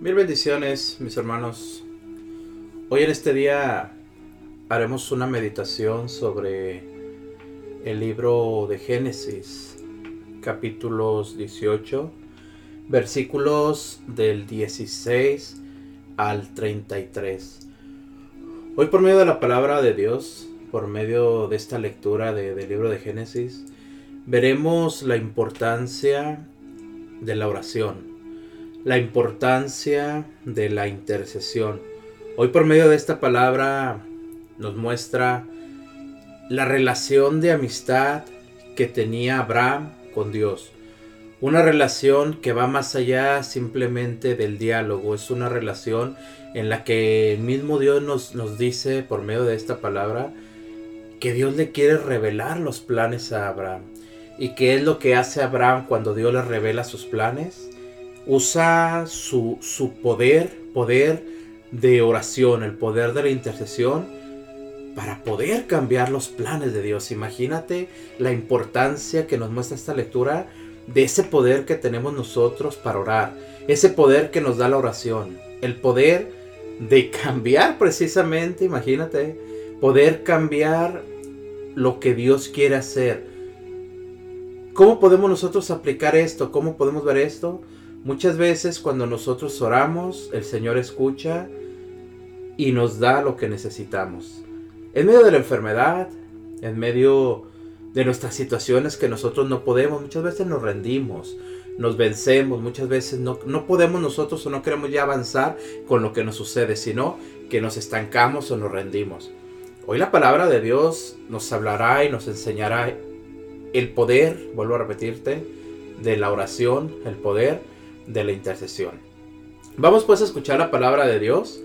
Mil bendiciones, mis hermanos. Hoy en este día haremos una meditación sobre el libro de Génesis, capítulos 18, versículos del 16 al 33. Hoy por medio de la palabra de Dios, por medio de esta lectura del libro de Génesis, veremos la importancia de la oración la importancia de la intercesión. Hoy por medio de esta palabra nos muestra la relación de amistad que tenía Abraham con Dios. Una relación que va más allá simplemente del diálogo. Es una relación en la que el mismo Dios nos, nos dice por medio de esta palabra que Dios le quiere revelar los planes a Abraham. ¿Y qué es lo que hace Abraham cuando Dios le revela sus planes? Usa su, poder, poder de oración, el poder de la intercesión, para poder cambiar los planes de Dios. Imagínate la importancia que nos muestra esta lectura de ese poder que tenemos nosotros para orar, ese poder que nos da la oración, el poder de cambiar precisamente, imagínate, poder cambiar lo que Dios quiere hacer. ¿Cómo podemos nosotros aplicar esto? ¿Cómo podemos ver esto? Muchas veces cuando nosotros oramos, el Señor escucha y nos da lo que necesitamos. En medio de la enfermedad, en medio de nuestras situaciones que nosotros no podemos, muchas veces nos rendimos, nos vencemos, muchas veces no, no podemos nosotros o no queremos ya avanzar con lo que nos sucede, sino que nos estancamos o nos rendimos. Hoy la palabra de Dios nos hablará y nos enseñará el poder, vuelvo a repetirte, de la oración, el poder de la intercesión. Vamos pues a escuchar la palabra de Dios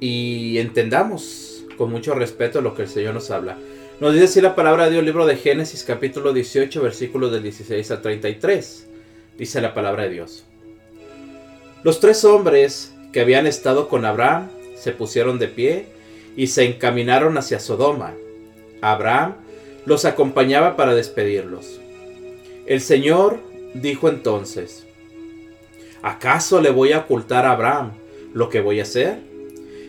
y entendamos con mucho respeto lo que el Señor nos habla. Nos dice así la palabra de Dios, libro de Génesis capítulo 18 versículos del 16 al 33. Dice la palabra de Dios. Los tres hombres que habían estado con Abraham se pusieron de pie y se encaminaron hacia Sodoma. Abraham los acompañaba para despedirlos. El Señor dijo entonces, ¿Acaso le voy a ocultar a Abraham lo que voy a hacer?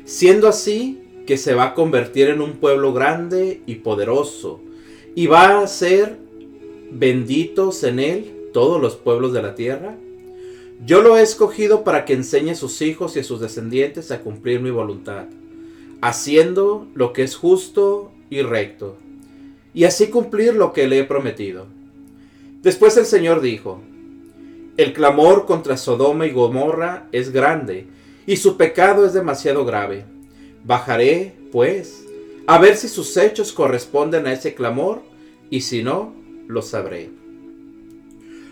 Siendo así que se va a convertir en un pueblo grande y poderoso, y va a ser benditos en él todos los pueblos de la tierra. Yo lo he escogido para que enseñe a sus hijos y a sus descendientes a cumplir mi voluntad, haciendo lo que es justo y recto, y así cumplir lo que le he prometido. Después el Señor dijo, el clamor contra Sodoma y Gomorra es grande, y su pecado es demasiado grave. Bajaré, pues, a ver si sus hechos corresponden a ese clamor, y si no, lo sabré.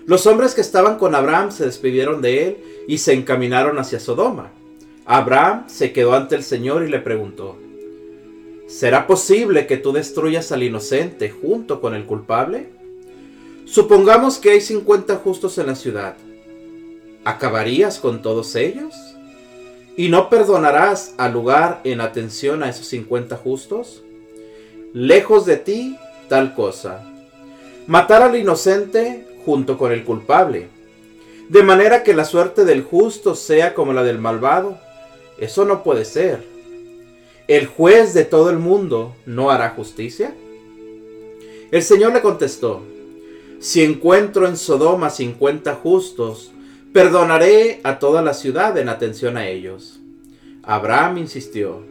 Los hombres que estaban con Abraham se despidieron de él y se encaminaron hacia Sodoma. Abraham se quedó ante el Señor y le preguntó, ¿Será posible que tú destruyas al inocente junto con el culpable? Supongamos que hay 50 justos en la ciudad. ¿Acabarías con todos ellos? ¿Y no perdonarás al lugar en atención a esos 50 justos? Lejos de ti, tal cosa. Matar al inocente junto con el culpable. De manera que la suerte del justo sea como la del malvado. Eso no puede ser. ¿El juez de todo el mundo no hará justicia? El Señor le contestó, si encuentro en Sodoma cincuenta justos, perdonaré a toda la ciudad en atención a ellos. Abraham insistió,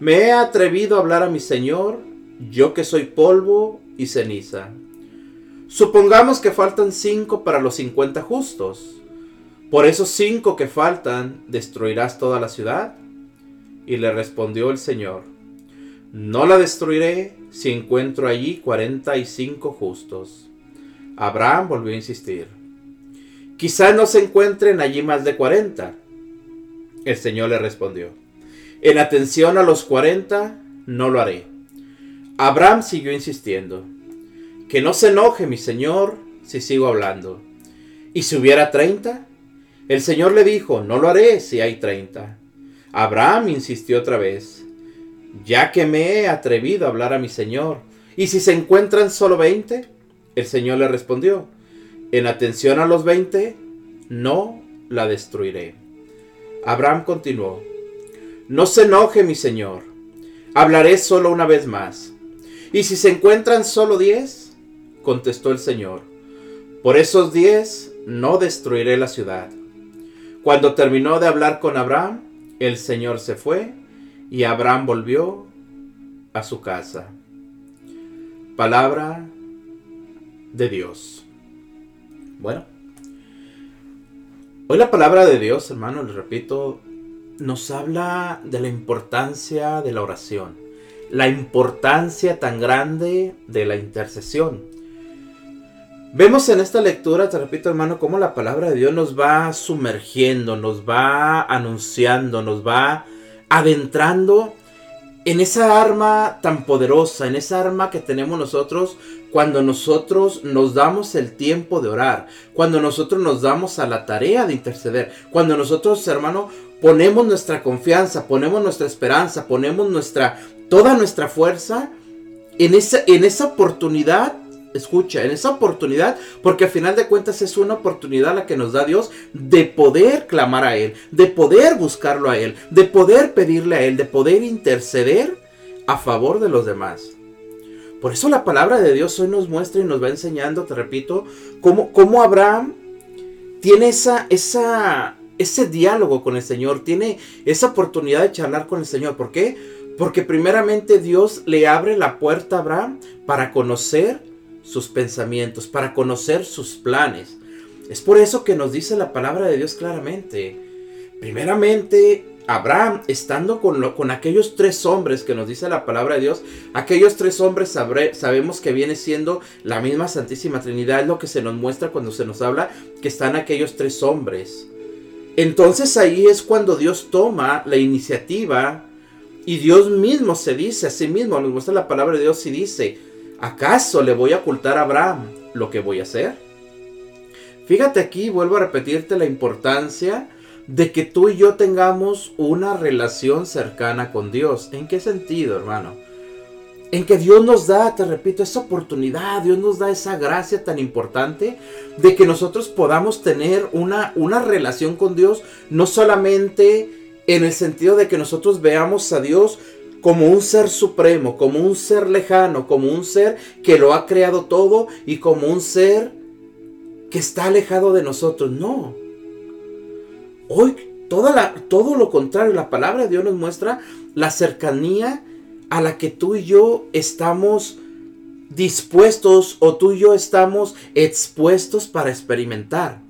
me he atrevido a hablar a mi Señor, yo que soy polvo y ceniza. Supongamos que faltan cinco para los cincuenta justos. Por esos cinco que faltan, ¿destruirás toda la ciudad? Y le respondió el Señor, no la destruiré si encuentro allí cuarenta y cinco justos. Abraham volvió a insistir. Quizás no se encuentren allí más de cuarenta. El Señor le respondió. En atención a los cuarenta, no lo haré. Abraham siguió insistiendo. Que no se enoje mi Señor si sigo hablando. ¿Y si hubiera treinta? El Señor le dijo, no lo haré si hay treinta. Abraham insistió otra vez. Ya que me he atrevido a hablar a mi Señor, ¿y si se encuentran solo veinte? El Señor le respondió, en atención a los veinte, no la destruiré. Abraham continuó, No se enoje mi señor, hablaré solo una vez más. ¿Y si se encuentran solo diez? contestó el Señor, por esos diez no destruiré la ciudad. Cuando terminó de hablar con Abraham, el Señor se fue y Abraham volvió a su casa. Palabra de Dios. Bueno, hoy la palabra de Dios, hermano, les repito, nos habla de la importancia de la oración, la importancia tan grande de la intercesión. Vemos en esta lectura, te repito hermano, cómo la palabra de Dios nos va sumergiendo, nos va anunciando, nos va adentrando en esa arma tan poderosa, en esa arma que tenemos nosotros cuando nosotros nos damos el tiempo de orar, cuando nosotros nos damos a la tarea de interceder, cuando nosotros, hermano, ponemos nuestra confianza, ponemos nuestra esperanza, ponemos nuestra toda nuestra fuerza en esa, en esa oportunidad escucha, en esa oportunidad, porque al final de cuentas es una oportunidad la que nos da Dios de poder clamar a Él, de poder buscarlo a Él, de poder pedirle a Él, de poder interceder a favor de los demás. Por eso la palabra de Dios hoy nos muestra y nos va enseñando, te repito, cómo, cómo Abraham tiene esa, esa, ese diálogo con el Señor, tiene esa oportunidad de charlar con el Señor. ¿Por qué? Porque primeramente Dios le abre la puerta a Abraham para conocer sus pensamientos, para conocer sus planes. Es por eso que nos dice la palabra de Dios claramente. Primeramente, Abraham, estando con, con aquellos tres hombres que nos dice la palabra de Dios, aquellos tres hombres sabemos que viene siendo la misma Santísima Trinidad, es lo que se nos muestra cuando se nos habla que están aquellos tres hombres. Entonces ahí es cuando Dios toma la iniciativa y Dios mismo se dice a sí mismo, nos muestra la palabra de Dios y dice, ¿Acaso le voy a ocultar a Abraham lo que voy a hacer? Fíjate aquí, vuelvo a repetirte la importancia de que tú y yo tengamos una relación cercana con Dios. ¿En qué sentido, hermano? En que Dios nos da, te repito, esa oportunidad, Dios nos da esa gracia tan importante de que nosotros podamos tener una, una relación con Dios, no solamente en el sentido de que nosotros veamos a Dios como un ser supremo, como un ser lejano, como un ser que lo ha creado todo y como un ser que está alejado de nosotros. No. Hoy todo lo contrario, la palabra de Dios nos muestra la cercanía a la que tú y yo estamos dispuestos o tú y yo estamos expuestos para experimentar.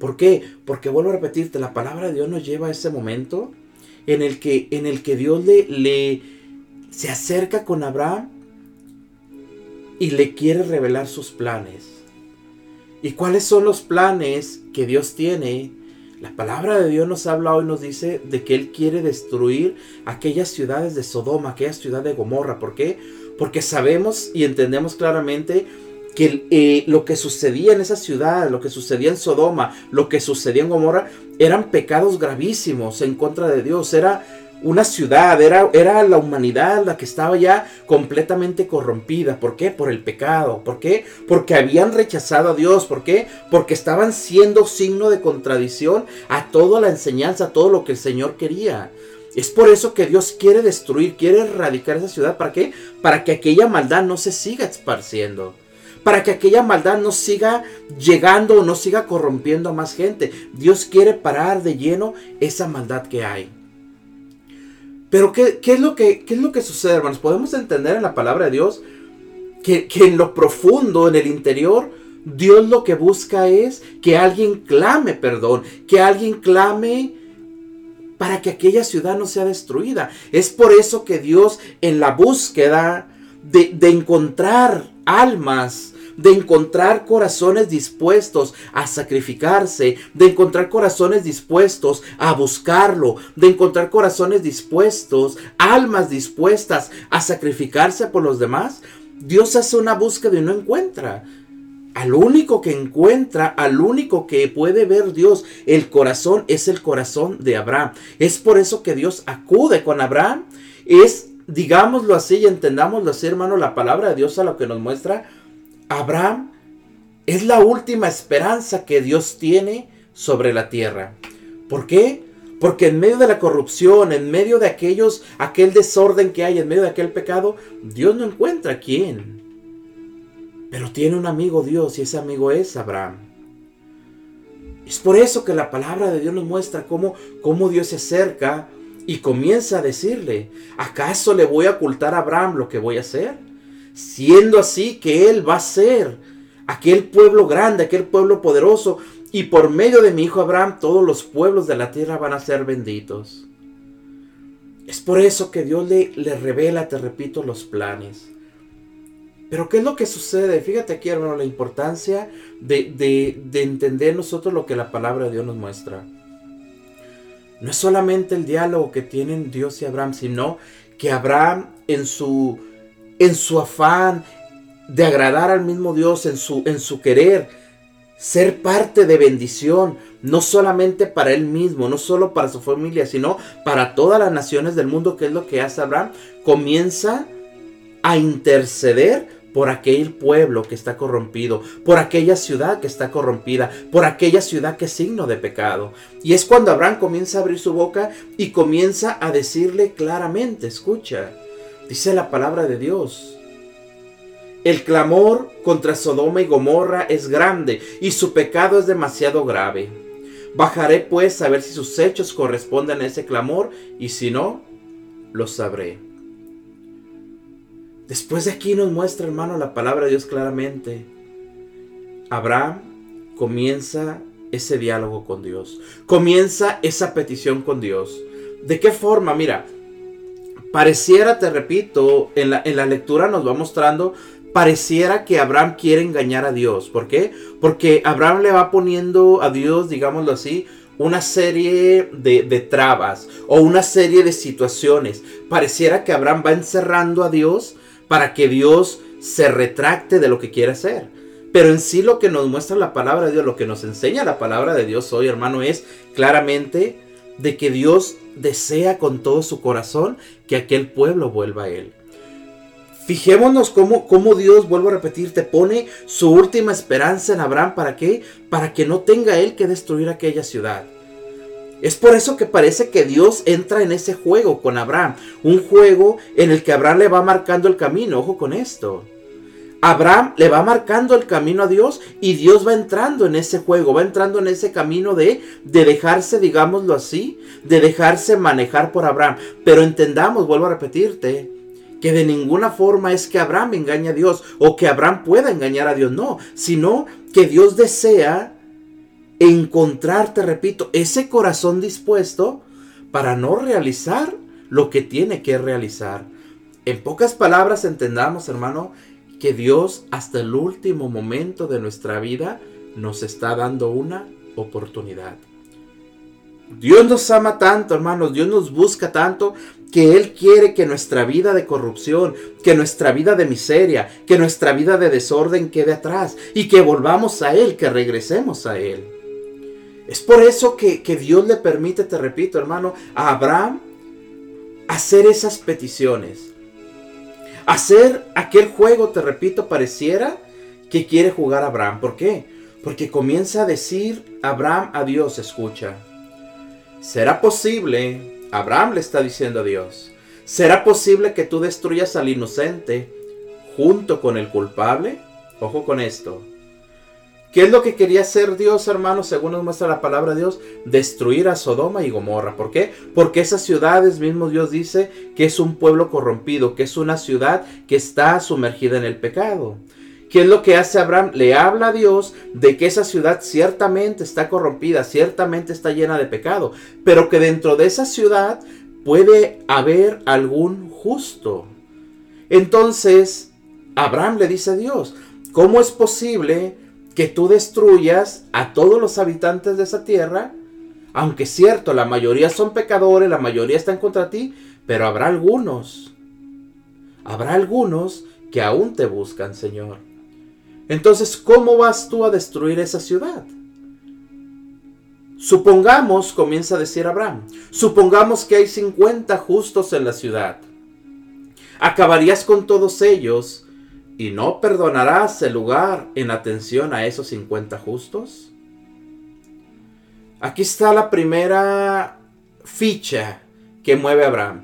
¿Por qué? Porque vuelvo a repetirte, la palabra de Dios nos lleva a ese momento en el que, en el que Dios le se acerca con Abraham y le quiere revelar sus planes. ¿Y cuáles son los planes que Dios tiene? La palabra de Dios nos habla hoy, nos dice de que Él quiere destruir aquellas ciudades de Sodoma, aquella ciudad de Gomorra. ¿Por qué? Porque sabemos y entendemos claramente que eh, lo que sucedía en esa ciudad, lo que sucedía en Sodoma, lo que sucedía en Gomorra, eran pecados gravísimos en contra de Dios. Era una ciudad, era, era la humanidad la que estaba ya completamente corrompida. ¿Por qué? Por el pecado. ¿Por qué? Porque habían rechazado a Dios. ¿Por qué? Porque estaban siendo signo de contradicción a toda la enseñanza, a todo lo que el Señor quería. Es por eso que Dios quiere destruir, quiere erradicar esa ciudad. ¿Para qué? Para que aquella maldad no se siga esparciendo para que aquella maldad no siga llegando o no siga corrompiendo a más gente. Dios quiere parar de lleno esa maldad que hay. Pero ¿qué, es, lo que, es lo que sucede, hermanos? Podemos entender en la palabra de Dios que, que en lo profundo, en el interior, Dios lo que busca es que alguien clame perdón, que alguien clame para que aquella ciudad no sea destruida. Es por eso que Dios en la búsqueda de, de encontrar almas, de encontrar corazones dispuestos a sacrificarse, de encontrar corazones dispuestos a buscarlo, de encontrar corazones dispuestos, almas dispuestas a sacrificarse por los demás, Dios hace una búsqueda y no encuentra. Al único que encuentra, al único que puede ver Dios, el corazón es el corazón de Abraham. Es por eso que Dios acude con Abraham. Es digámoslo así y entendámoslo así, hermano, la palabra de Dios a lo que nos muestra, Abraham es la última esperanza que Dios tiene sobre la tierra. ¿Por qué? Porque en medio de la corrupción, en medio de aquellos, aquel desorden que hay, en medio de aquel pecado, Dios no encuentra a quién. Pero tiene un amigo Dios y ese amigo es Abraham. Es por eso que la palabra de Dios nos muestra cómo, cómo Dios se acerca y comienza a decirle, ¿acaso le voy a ocultar a Abraham lo que voy a hacer? Siendo así que él va a ser aquel pueblo grande, aquel pueblo poderoso, y por medio de mi hijo Abraham todos los pueblos de la tierra van a ser benditos. Es por eso que Dios le, le revela, te repito, los planes. Pero ¿qué es lo que sucede? Fíjate aquí, hermano, la importancia de, de, de, entender nosotros lo que la palabra de Dios nos muestra. No es solamente el diálogo que tienen Dios y Abraham, sino que Abraham en su, en su afán de agradar al mismo Dios, en su, en su querer, ser parte de bendición, no solamente para él mismo, no solo para su familia, sino para todas las naciones del mundo, que es lo que hace Abraham, comienza a interceder por aquel pueblo que está corrompido, por aquella ciudad que está corrompida, por aquella ciudad que es signo de pecado. Y es cuando Abraham comienza a abrir su boca y comienza a decirle claramente, escucha, dice la palabra de Dios. El clamor contra Sodoma y Gomorra es grande y su pecado es demasiado grave. Bajaré pues a ver si sus hechos corresponden a ese clamor y si no, lo sabré. Después de aquí nos muestra, hermano, la palabra de Dios claramente. Abraham comienza ese diálogo con Dios. Comienza esa petición con Dios. ¿De qué forma? Mira, pareciera, te repito, en la, en la lectura nos va mostrando, pareciera que Abraham quiere engañar a Dios. ¿Por qué? Porque Abraham le va poniendo a Dios, digámoslo así, una serie de, de, trabas o una serie de situaciones. Pareciera que Abraham va encerrando a Dios para que Dios se retracte de lo que quiere hacer. Pero en sí lo que nos muestra la palabra de Dios, lo que nos enseña la palabra de Dios hoy, hermano, es claramente de que Dios desea con todo su corazón que aquel pueblo vuelva a Él. Fijémonos cómo, cómo, Dios, vuelvo a repetir, te pone su última esperanza en Abraham. ¿Para qué? Para que no tenga él que destruir aquella ciudad. Es por eso que parece que Dios entra en ese juego con Abraham. Un juego en el que Abraham le va marcando el camino. Ojo con esto. Abraham le va marcando el camino a Dios y Dios va entrando en ese juego, va entrando en ese camino de, de dejarse, digámoslo así, de dejarse manejar por Abraham. Pero entendamos, vuelvo a repetirte, que de ninguna forma es que Abraham engañe a Dios o que Abraham pueda engañar a Dios, no, sino que Dios desea encontrarte, repito, ese corazón dispuesto para no realizar lo que tiene que realizar. En pocas palabras entendamos, hermano, que Dios hasta el último momento de nuestra vida nos está dando una oportunidad. Dios nos ama tanto, hermanos, Dios nos busca tanto que Él quiere que nuestra vida de corrupción, que nuestra vida de miseria, que nuestra vida de desorden quede atrás y que volvamos a Él, que regresemos a Él. Es por eso que, Dios le permite, te repito hermano, a Abraham hacer esas peticiones. Hacer aquel juego, te repito, pareciera que quiere jugar Abraham. ¿Por qué? Porque comienza a decir Abraham a Dios, escucha. ¿Será posible? Abraham le está diciendo a Dios. ¿Será posible que tú destruyas al inocente junto con el culpable? Ojo con esto. ¿Qué es lo que quería hacer Dios, hermanos, según nos muestra la palabra de Dios? Destruir a Sodoma y Gomorra. ¿Por qué? Porque esas ciudades, mismo Dios dice, que es un pueblo corrompido, que es una ciudad que está sumergida en el pecado. ¿Qué es lo que hace Abraham? Le habla a Dios de que esa ciudad ciertamente está corrompida, ciertamente está llena de pecado, pero que dentro de esa ciudad puede haber algún justo. Entonces, Abraham le dice a Dios, ¿cómo es posible que tú destruyas a todos los habitantes de esa tierra, aunque cierto, la mayoría son pecadores, la mayoría están contra ti, pero habrá algunos, habrá algunos que aún te buscan, Señor. Entonces, ¿cómo vas tú a destruir esa ciudad? Supongamos, comienza a decir Abraham, supongamos que hay 50 justos en la ciudad. ¿Acabarías con todos ellos ¿Y no perdonarás el lugar en atención a esos 50 justos? Aquí está la primera ficha que mueve Abraham.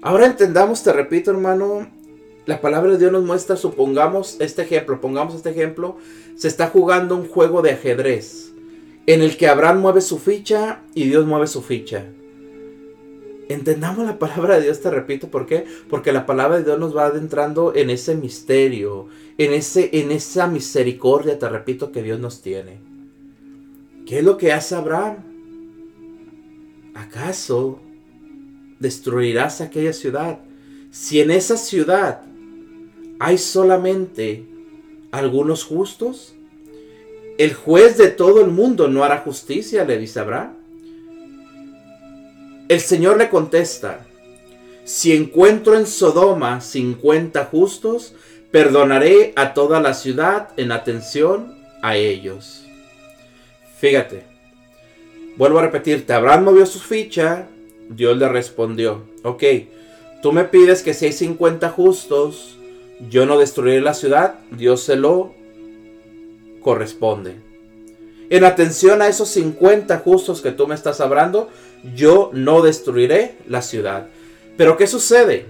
Ahora entendamos, te repito hermano, la palabra de Dios nos muestra, supongamos este ejemplo, pongamos este ejemplo, se está jugando un juego de ajedrez en el que Abraham mueve su ficha y Dios mueve su ficha. Entendamos la palabra de Dios, te repito, ¿por qué? Porque la palabra de Dios nos va adentrando en ese misterio, en, ese, en esa misericordia, te repito, que Dios nos tiene. ¿Qué es lo que hace Abraham? ¿Acaso destruirás aquella ciudad? Si en esa ciudad hay solamente algunos justos, el juez de todo el mundo no hará justicia, le dice Abraham. El Señor le contesta, si encuentro en Sodoma 50 justos, perdonaré a toda la ciudad en atención a ellos. Fíjate, vuelvo a repetirte, Abraham movió su ficha, Dios le respondió, ok, tú me pides que si hay 50 justos, yo no destruiré la ciudad, Dios se lo corresponde. En atención a esos 50 justos que tú me estás hablando, yo no destruiré la ciudad. Pero ¿qué sucede?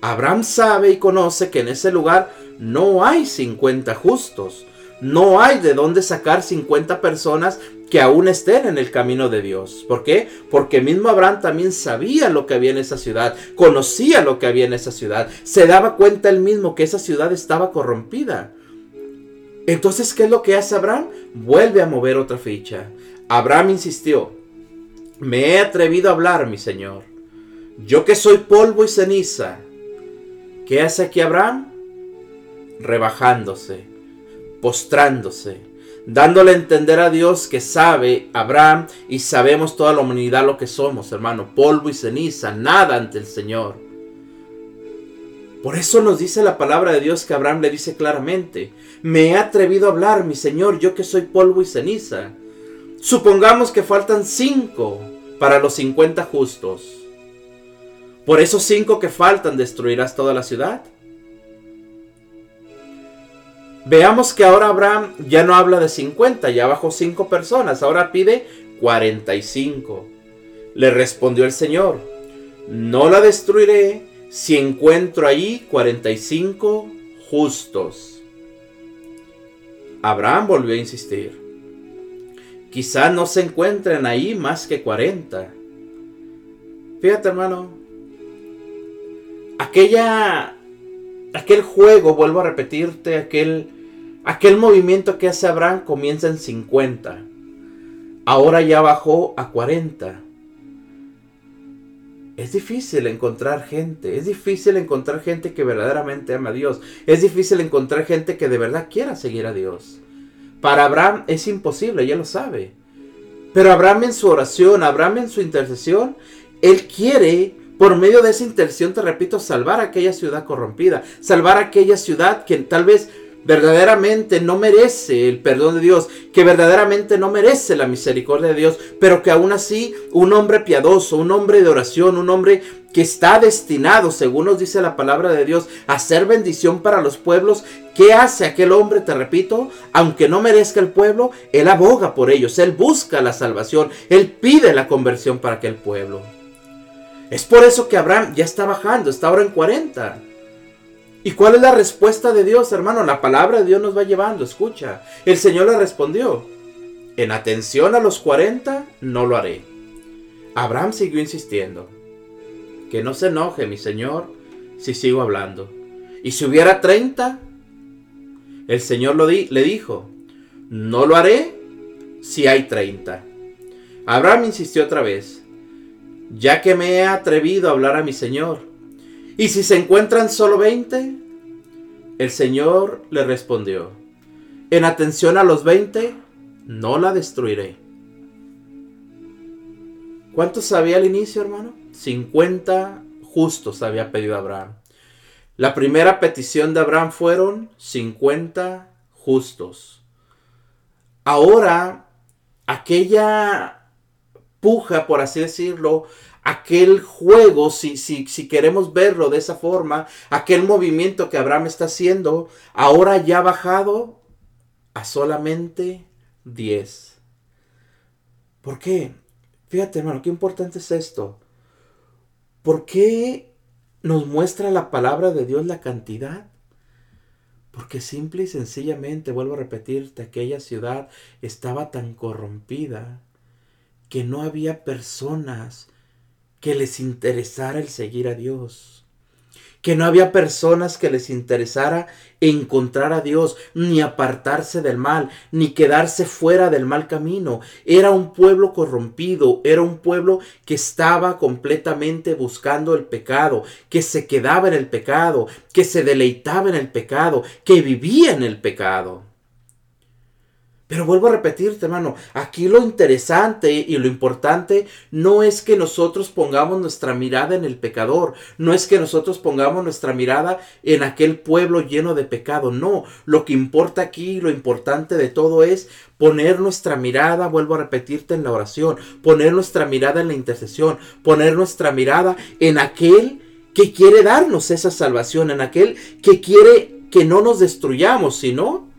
Abraham sabe y conoce que en ese lugar no hay 50 justos. No hay de dónde sacar 50 personas que aún estén en el camino de Dios. ¿Por qué? Porque mismo Abraham también sabía lo que había en esa ciudad, conocía lo que había en esa ciudad, se daba cuenta él mismo que esa ciudad estaba corrompida. Entonces, ¿qué es lo que hace Abraham? Vuelve a mover otra ficha. Abraham insistió, me he atrevido a hablar, mi Señor. Yo que soy polvo y ceniza. ¿Qué hace aquí Abraham? Rebajándose, postrándose, dándole a entender a Dios que sabe Abraham y sabemos toda la humanidad lo que somos, hermano, polvo y ceniza, nada ante el Señor. Por eso nos dice la palabra de Dios que Abraham le dice claramente, me he atrevido a hablar, mi Señor, yo que soy polvo y ceniza. Supongamos que faltan cinco para los cincuenta justos. Por esos cinco que faltan, ¿destruirás toda la ciudad? Veamos que ahora Abraham ya no habla de 50, ya bajó cinco personas, ahora pide 45. Le respondió el Señor, no la destruiré si encuentro ahí 45 justos. Abraham volvió a insistir. Quizá no se encuentren ahí más que 40. Fíjate hermano, aquella, aquel juego, vuelvo a repetirte, aquel, aquel movimiento que hace Abraham comienza en 50. Ahora ya bajó a 40. Es difícil encontrar gente, es difícil encontrar gente que verdaderamente ama a Dios, es difícil encontrar gente que de verdad quiera seguir a Dios. Para Abraham es imposible, ya lo sabe. Pero Abraham en su oración, Abraham en su intercesión, él quiere por medio de esa intercesión, te repito, salvar aquella ciudad corrompida, salvar aquella ciudad que tal vez verdaderamente no merece el perdón de Dios, que verdaderamente no merece la misericordia de Dios, pero que aún así un hombre piadoso, un hombre de oración, un hombre que está destinado, según nos dice la palabra de Dios, a ser bendición para los pueblos, ¿qué hace aquel hombre? Te repito, aunque no merezca el pueblo, él aboga por ellos, él busca la salvación, él pide la conversión para aquel pueblo. Es por eso que Abraham ya está bajando, está ahora en 40. ¿Y cuál es la respuesta de Dios, hermano? La palabra de Dios nos va llevando, escucha. El Señor le respondió, en atención a los 40, no lo haré. Abraham siguió insistiendo, que no se enoje mi Señor si sigo hablando. Y si hubiera 30, el Señor le dijo, no lo haré si hay 30. Abraham insistió otra vez, ya que me he atrevido a hablar a mi Señor. ¿Y si se encuentran solo veinte? El Señor le respondió, en atención a los veinte, no la destruiré. ¿Cuántos había al inicio, hermano? 50 justos había pedido Abraham. La primera petición de Abraham fueron 50 justos. Ahora, aquella puja, por así decirlo, aquel juego, si, si, si, queremos verlo de esa forma, aquel movimiento que Abraham está haciendo, ahora ya ha bajado a solamente 10. ¿Por qué? Fíjate, hermano, qué importante es esto. ¿Por qué nos muestra la palabra de Dios la cantidad? Porque simple y sencillamente, vuelvo a repetirte, aquella ciudad estaba tan corrompida que no había personas que les interesara el seguir a Dios que no había personas que les interesara encontrar a Dios, ni apartarse del mal, ni quedarse fuera del mal camino. Era un pueblo corrompido, era un pueblo que estaba completamente buscando el pecado, que se quedaba en el pecado, que se deleitaba en el pecado, que vivía en el pecado. Pero vuelvo a repetirte, hermano, aquí lo interesante y lo importante no es que nosotros pongamos nuestra mirada en el pecador, no es que nosotros pongamos nuestra mirada en aquel pueblo lleno de pecado, no, lo que importa aquí, lo importante de todo es poner nuestra mirada, vuelvo a repetirte, en la oración, poner nuestra mirada en la intercesión, poner nuestra mirada en aquel que quiere darnos esa salvación, en aquel que quiere que no nos destruyamos, sino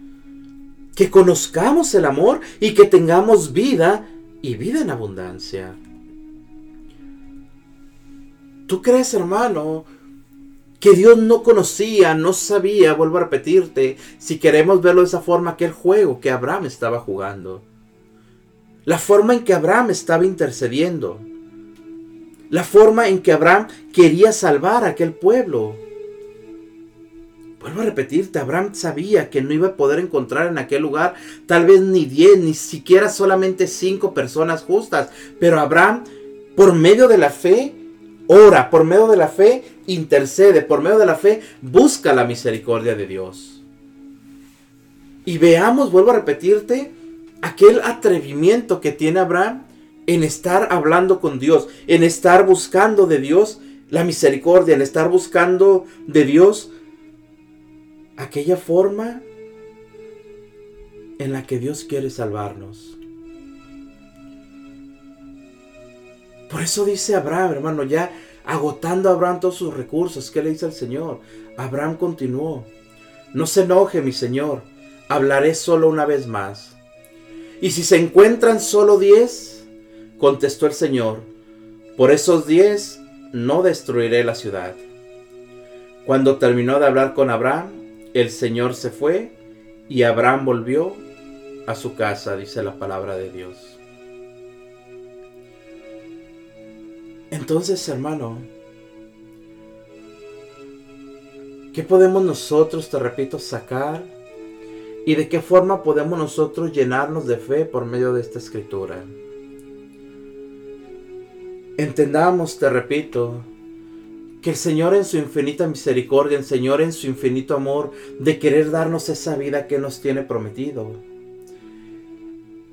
que conozcamos el amor y que tengamos vida y vida en abundancia. ¿Tú crees, hermano, que Dios no conocía, no sabía, vuelvo a repetirte, si queremos verlo de esa forma, aquel juego que Abraham estaba jugando? La forma en que Abraham estaba intercediendo. La forma en que Abraham quería salvar a aquel pueblo. Vuelvo a repetirte, Abraham sabía que no iba a poder encontrar en aquel lugar tal vez ni diez, ni siquiera solamente cinco personas justas. Pero Abraham, por medio de la fe, ora, por medio de la fe, intercede, por medio de la fe, busca la misericordia de Dios. Y veamos, vuelvo a repetirte, aquel atrevimiento que tiene Abraham en estar hablando con Dios, en estar buscando de Dios la misericordia, en estar buscando de Dios aquella forma en la que Dios quiere salvarnos. Por eso dice Abraham, hermano, ya agotando a Abraham todos sus recursos, ¿qué le dice al Señor? Abraham continuó, no se enoje mi Señor, hablaré solo una vez más. Y si se encuentran solo diez, contestó el Señor, por esos diez no destruiré la ciudad. Cuando terminó de hablar con Abraham, el Señor se fue y Abraham volvió a su casa, dice la palabra de Dios. Entonces, hermano, ¿qué podemos nosotros, te repito, sacar? ¿Y de qué forma podemos nosotros llenarnos de fe por medio de esta escritura? Entendamos, te repito, que el Señor en su infinita misericordia, el Señor en su infinito amor de querer darnos esa vida que nos tiene prometido.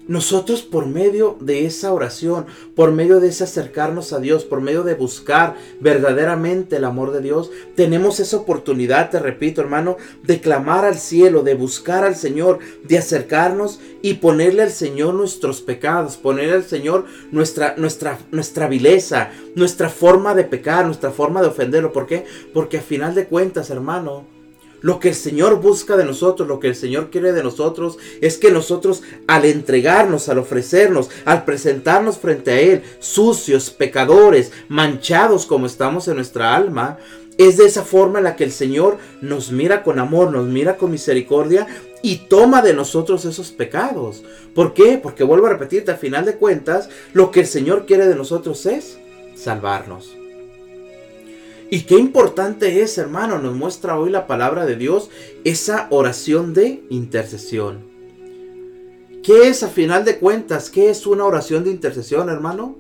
Nosotros por medio de esa oración, por medio de ese acercarnos a Dios, por medio de buscar verdaderamente el amor de Dios, tenemos esa oportunidad, te repito hermano, de clamar al cielo, de buscar al Señor, de acercarnos y ponerle al Señor nuestros pecados, ponerle al Señor nuestra, nuestra, nuestra vileza, nuestra forma de pecar, nuestra forma de ofenderlo. ¿Por qué? Porque a final de cuentas, hermano, lo que el Señor busca de nosotros, lo que el Señor quiere de nosotros, es que nosotros al entregarnos, al ofrecernos, al presentarnos frente a Él, sucios, pecadores, manchados como estamos en nuestra alma, es de esa forma en la que el Señor nos mira con amor, nos mira con misericordia y toma de nosotros esos pecados. ¿Por qué? Porque vuelvo a repetirte, al final de cuentas, lo que el Señor quiere de nosotros es salvarnos. Y qué importante es, hermano, nos muestra hoy la palabra de Dios, esa oración de intercesión. ¿Qué es a final de cuentas? ¿Qué es una oración de intercesión, hermano?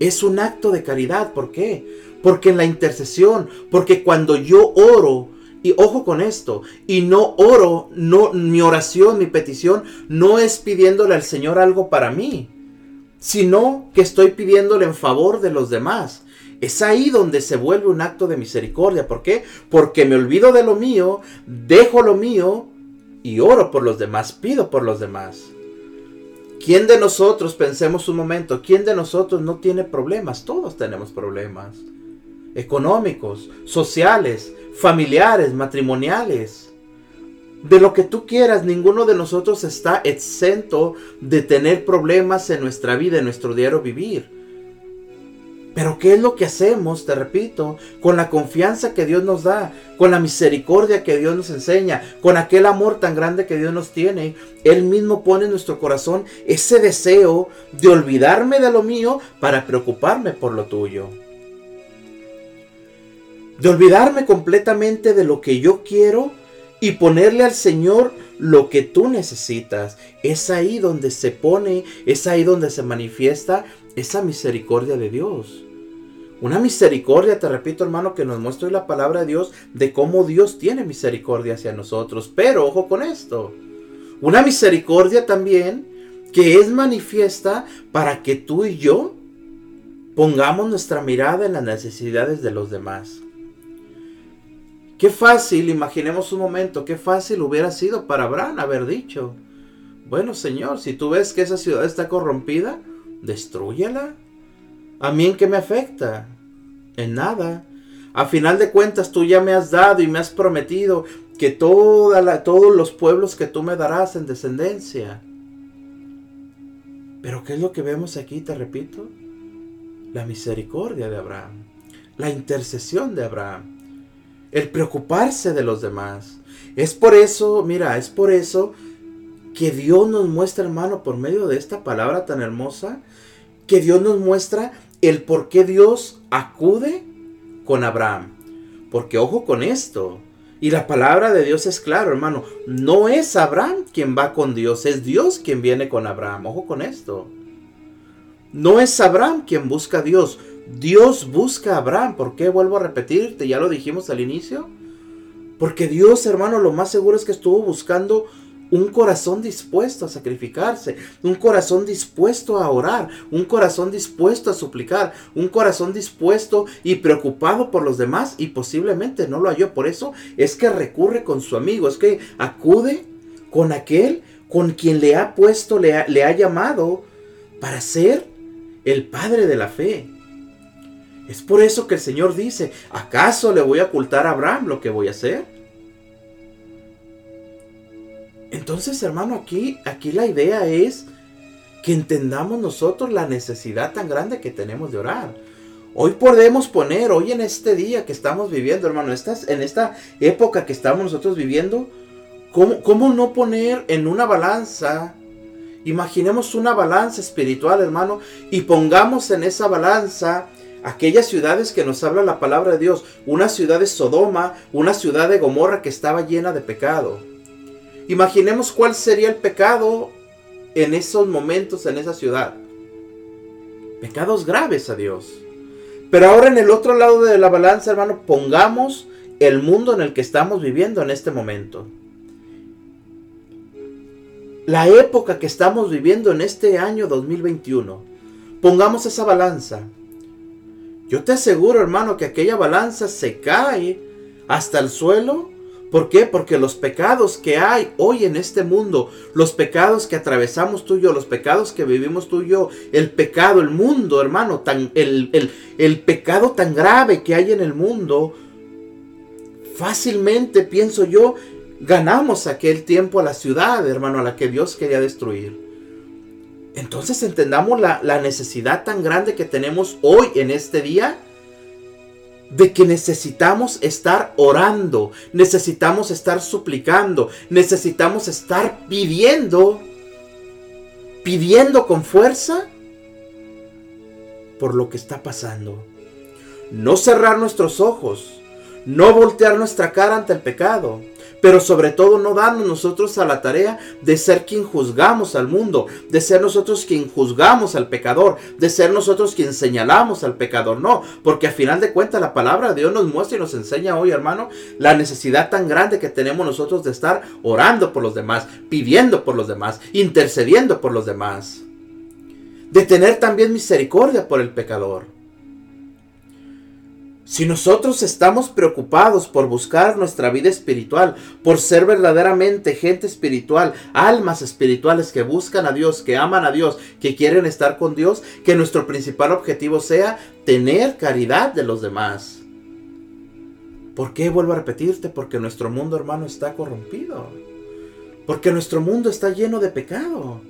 Es un acto de caridad. ¿Por qué? Porque en la intercesión, porque cuando yo oro, y ojo con esto, y no oro, no mi oración, mi petición no es pidiéndole al Señor algo para mí, sino que estoy pidiéndole en favor de los demás. Es ahí donde se vuelve un acto de misericordia. ¿Por qué? Porque me olvido de lo mío, dejo lo mío y oro por los demás, pido por los demás. ¿Quién de nosotros, pensemos un momento, quién de nosotros no tiene problemas? Todos tenemos problemas. Económicos, sociales, familiares, matrimoniales. de lo que tú quieras, ninguno de nosotros está exento de tener problemas en nuestra vida, en nuestro diario vivir. Pero ¿qué es lo que hacemos, te repito, con la confianza que Dios nos da, con la misericordia que Dios nos enseña, con aquel amor tan grande que Dios nos tiene? Él mismo pone en nuestro corazón ese deseo de olvidarme de lo mío para preocuparme por lo tuyo. De olvidarme completamente de lo que yo quiero y ponerle al Señor lo que tú necesitas. Es ahí donde se pone, es ahí donde se manifiesta esa misericordia de Dios. Una misericordia, te repito hermano, que nos muestra la palabra de Dios de cómo Dios tiene misericordia hacia nosotros. Pero ojo con esto. Una misericordia también que es manifiesta para que tú y yo pongamos nuestra mirada en las necesidades de los demás. Qué fácil, imaginemos un momento, qué fácil hubiera sido para Abraham haber dicho, bueno Señor, si tú ves que esa ciudad está corrompida, destruyela. ¿A mí en qué me afecta? En nada. A final de cuentas tú ya me has dado y me has prometido que todos los pueblos que tú me darás en descendencia. Pero ¿qué es lo que vemos aquí, te repito? La misericordia de Abraham, la intercesión de Abraham, el preocuparse de los demás. Es por eso, mira, es por eso que Dios nos muestra, hermano, por medio de esta palabra tan hermosa, que Dios nos muestra el por qué Dios acude con Abraham. Porque ojo con esto. Y la palabra de Dios es claro, hermano. No es Abraham quien va con Dios, es Dios quien viene con Abraham. Ojo con esto. No es Abraham quien busca a Dios. Dios busca a Abraham. ¿Por qué vuelvo a repetirte? Ya lo dijimos al inicio. Porque Dios, hermano, lo más seguro es que estuvo buscando un corazón dispuesto a sacrificarse, un corazón dispuesto a orar, un corazón dispuesto a suplicar, un corazón dispuesto y preocupado por los demás y posiblemente no lo halló. Por eso es que recurre con su amigo, es que acude con aquel con quien le ha puesto, le ha, le ha llamado para ser el padre de la fe. Es por eso que el Señor dice, ¿acaso le voy a ocultar a Abraham lo que voy a hacer? Entonces, hermano, aquí, aquí la idea es que entendamos nosotros la necesidad tan grande que tenemos de orar. Hoy podemos poner, hoy en este día que estamos viviendo, hermano, en esta época que estamos nosotros viviendo, ¿cómo, ¿cómo no poner en una balanza? Imaginemos una balanza espiritual, hermano, y pongamos en esa balanza aquellas ciudades que nos habla la palabra de Dios, una ciudad de Sodoma, una ciudad de Gomorra que estaba llena de pecado. Imaginemos cuál sería el pecado en esos momentos en esa ciudad. Pecados graves a Dios. Pero ahora en el otro lado de la balanza, hermano, pongamos el mundo en el que estamos viviendo en este momento. La época que estamos viviendo en este año 2021. Pongamos esa balanza. Yo te aseguro, hermano, que aquella balanza se cae hasta el suelo ¿Por qué? Porque los pecados que hay hoy en este mundo, los pecados que atravesamos tú y yo, los pecados que vivimos tú y yo, el pecado, el mundo, hermano, tan, el, el, el pecado tan grave que hay en el mundo, fácilmente, pienso yo, ganamos aquel tiempo a la ciudad, hermano, a la que Dios quería destruir. Entonces entendamos la, la necesidad tan grande que tenemos hoy en este día de que necesitamos estar orando, necesitamos estar suplicando, necesitamos estar pidiendo, pidiendo con fuerza por lo que está pasando. No cerrar nuestros ojos, no voltear nuestra cara ante el pecado, pero sobre todo no darnos nosotros a la tarea de ser quien juzgamos al mundo, de ser nosotros quien juzgamos al pecador, de ser nosotros quien señalamos al pecador, no, porque al final de cuentas la palabra de Dios nos muestra y nos enseña hoy, hermano, la necesidad tan grande que tenemos nosotros de estar orando por los demás, pidiendo por los demás, intercediendo por los demás, de tener también misericordia por el pecador. Si nosotros estamos preocupados por buscar nuestra vida espiritual, por ser verdaderamente gente espiritual, almas espirituales que buscan a Dios, que aman a Dios, que quieren estar con Dios, que nuestro principal objetivo sea tener caridad de los demás. ¿Por qué vuelvo a repetirte? Porque nuestro mundo, hermano, está corrompido. Porque nuestro mundo está lleno de pecado.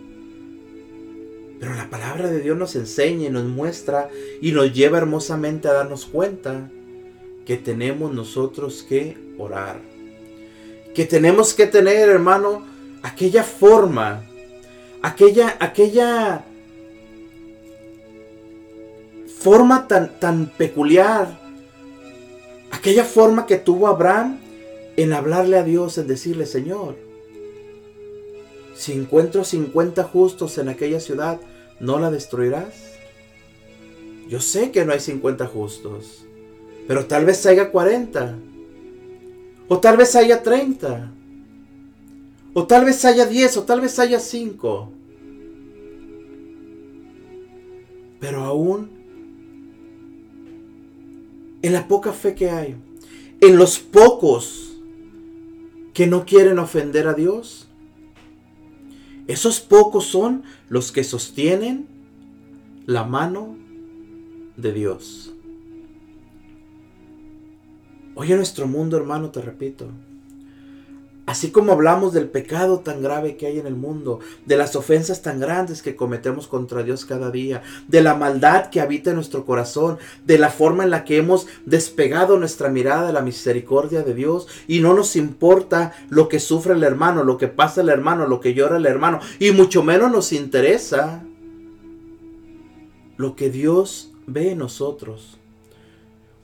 Pero la palabra de Dios nos enseña y nos muestra y nos lleva hermosamente a darnos cuenta que tenemos nosotros que orar. Que tenemos que tener, hermano, aquella forma, aquella, aquella forma tan, tan peculiar, aquella forma que tuvo Abraham en hablarle a Dios, en decirle, Señor, si encuentro 50 justos en aquella ciudad, ¿no la destruirás? Yo sé que no hay 50 justos, pero tal vez haya 40. O tal vez haya 30. O tal vez haya 10, o tal vez haya 5. Pero aún, en la poca fe que hay, en los pocos que no quieren ofender a Dios, esos pocos son los que sostienen la mano de Dios. Hoy nuestro mundo, hermano, te repito, así como hablamos del pecado tan grave que hay en el mundo, de las ofensas tan grandes que cometemos contra Dios cada día, de la maldad que habita en nuestro corazón, de la forma en la que hemos despegado nuestra mirada de la misericordia de Dios y no nos importa lo que sufre el hermano, lo que pasa el hermano, lo que llora el hermano, y mucho menos nos interesa lo que Dios ve en nosotros.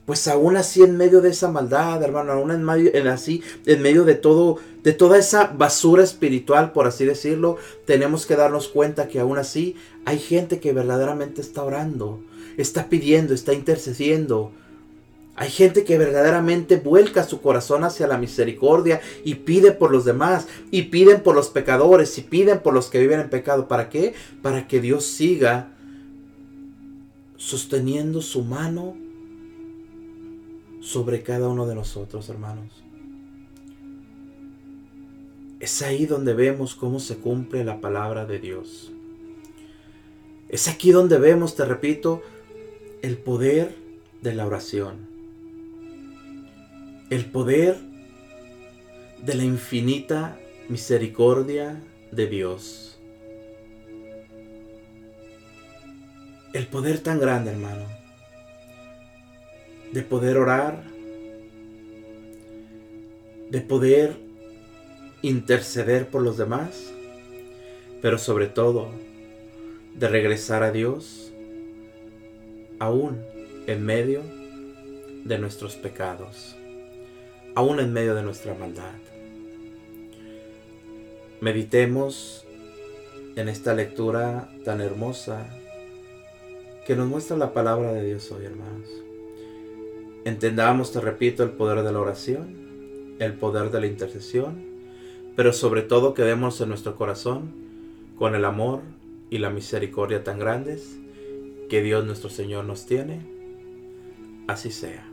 Pues aún así en medio de esa maldad, hermano, aún en medio, en así, en medio de todo, de toda esa basura espiritual, por así decirlo, tenemos que darnos cuenta que aún así hay gente que verdaderamente está orando, está pidiendo, está intercediendo. Hay gente que verdaderamente vuelca su corazón hacia la misericordia y pide por los demás, y piden por los pecadores, y piden por los que viven en pecado. ¿Para qué? Para que Dios siga sosteniendo su mano sobre cada uno de nosotros, hermanos. Es ahí donde vemos cómo se cumple la palabra de Dios. Es aquí donde vemos, te repito, el poder de la oración. El poder de la infinita misericordia de Dios. El poder tan grande, hermano de poder orar, de poder interceder por los demás, pero sobre todo de regresar a Dios aún en medio de nuestros pecados, aún en medio de nuestra maldad. Meditemos en esta lectura tan hermosa que nos muestra la palabra de Dios hoy, hermanos. Entendamos, te repito, el poder de la oración, el poder de la intercesión, pero sobre todo quedemos en nuestro corazón con el amor y la misericordia tan grandes que Dios nuestro Señor nos tiene. Así sea.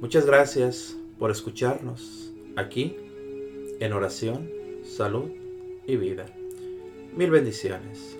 Muchas gracias por escucharnos aquí en oración, salud y vida. Mil bendiciones.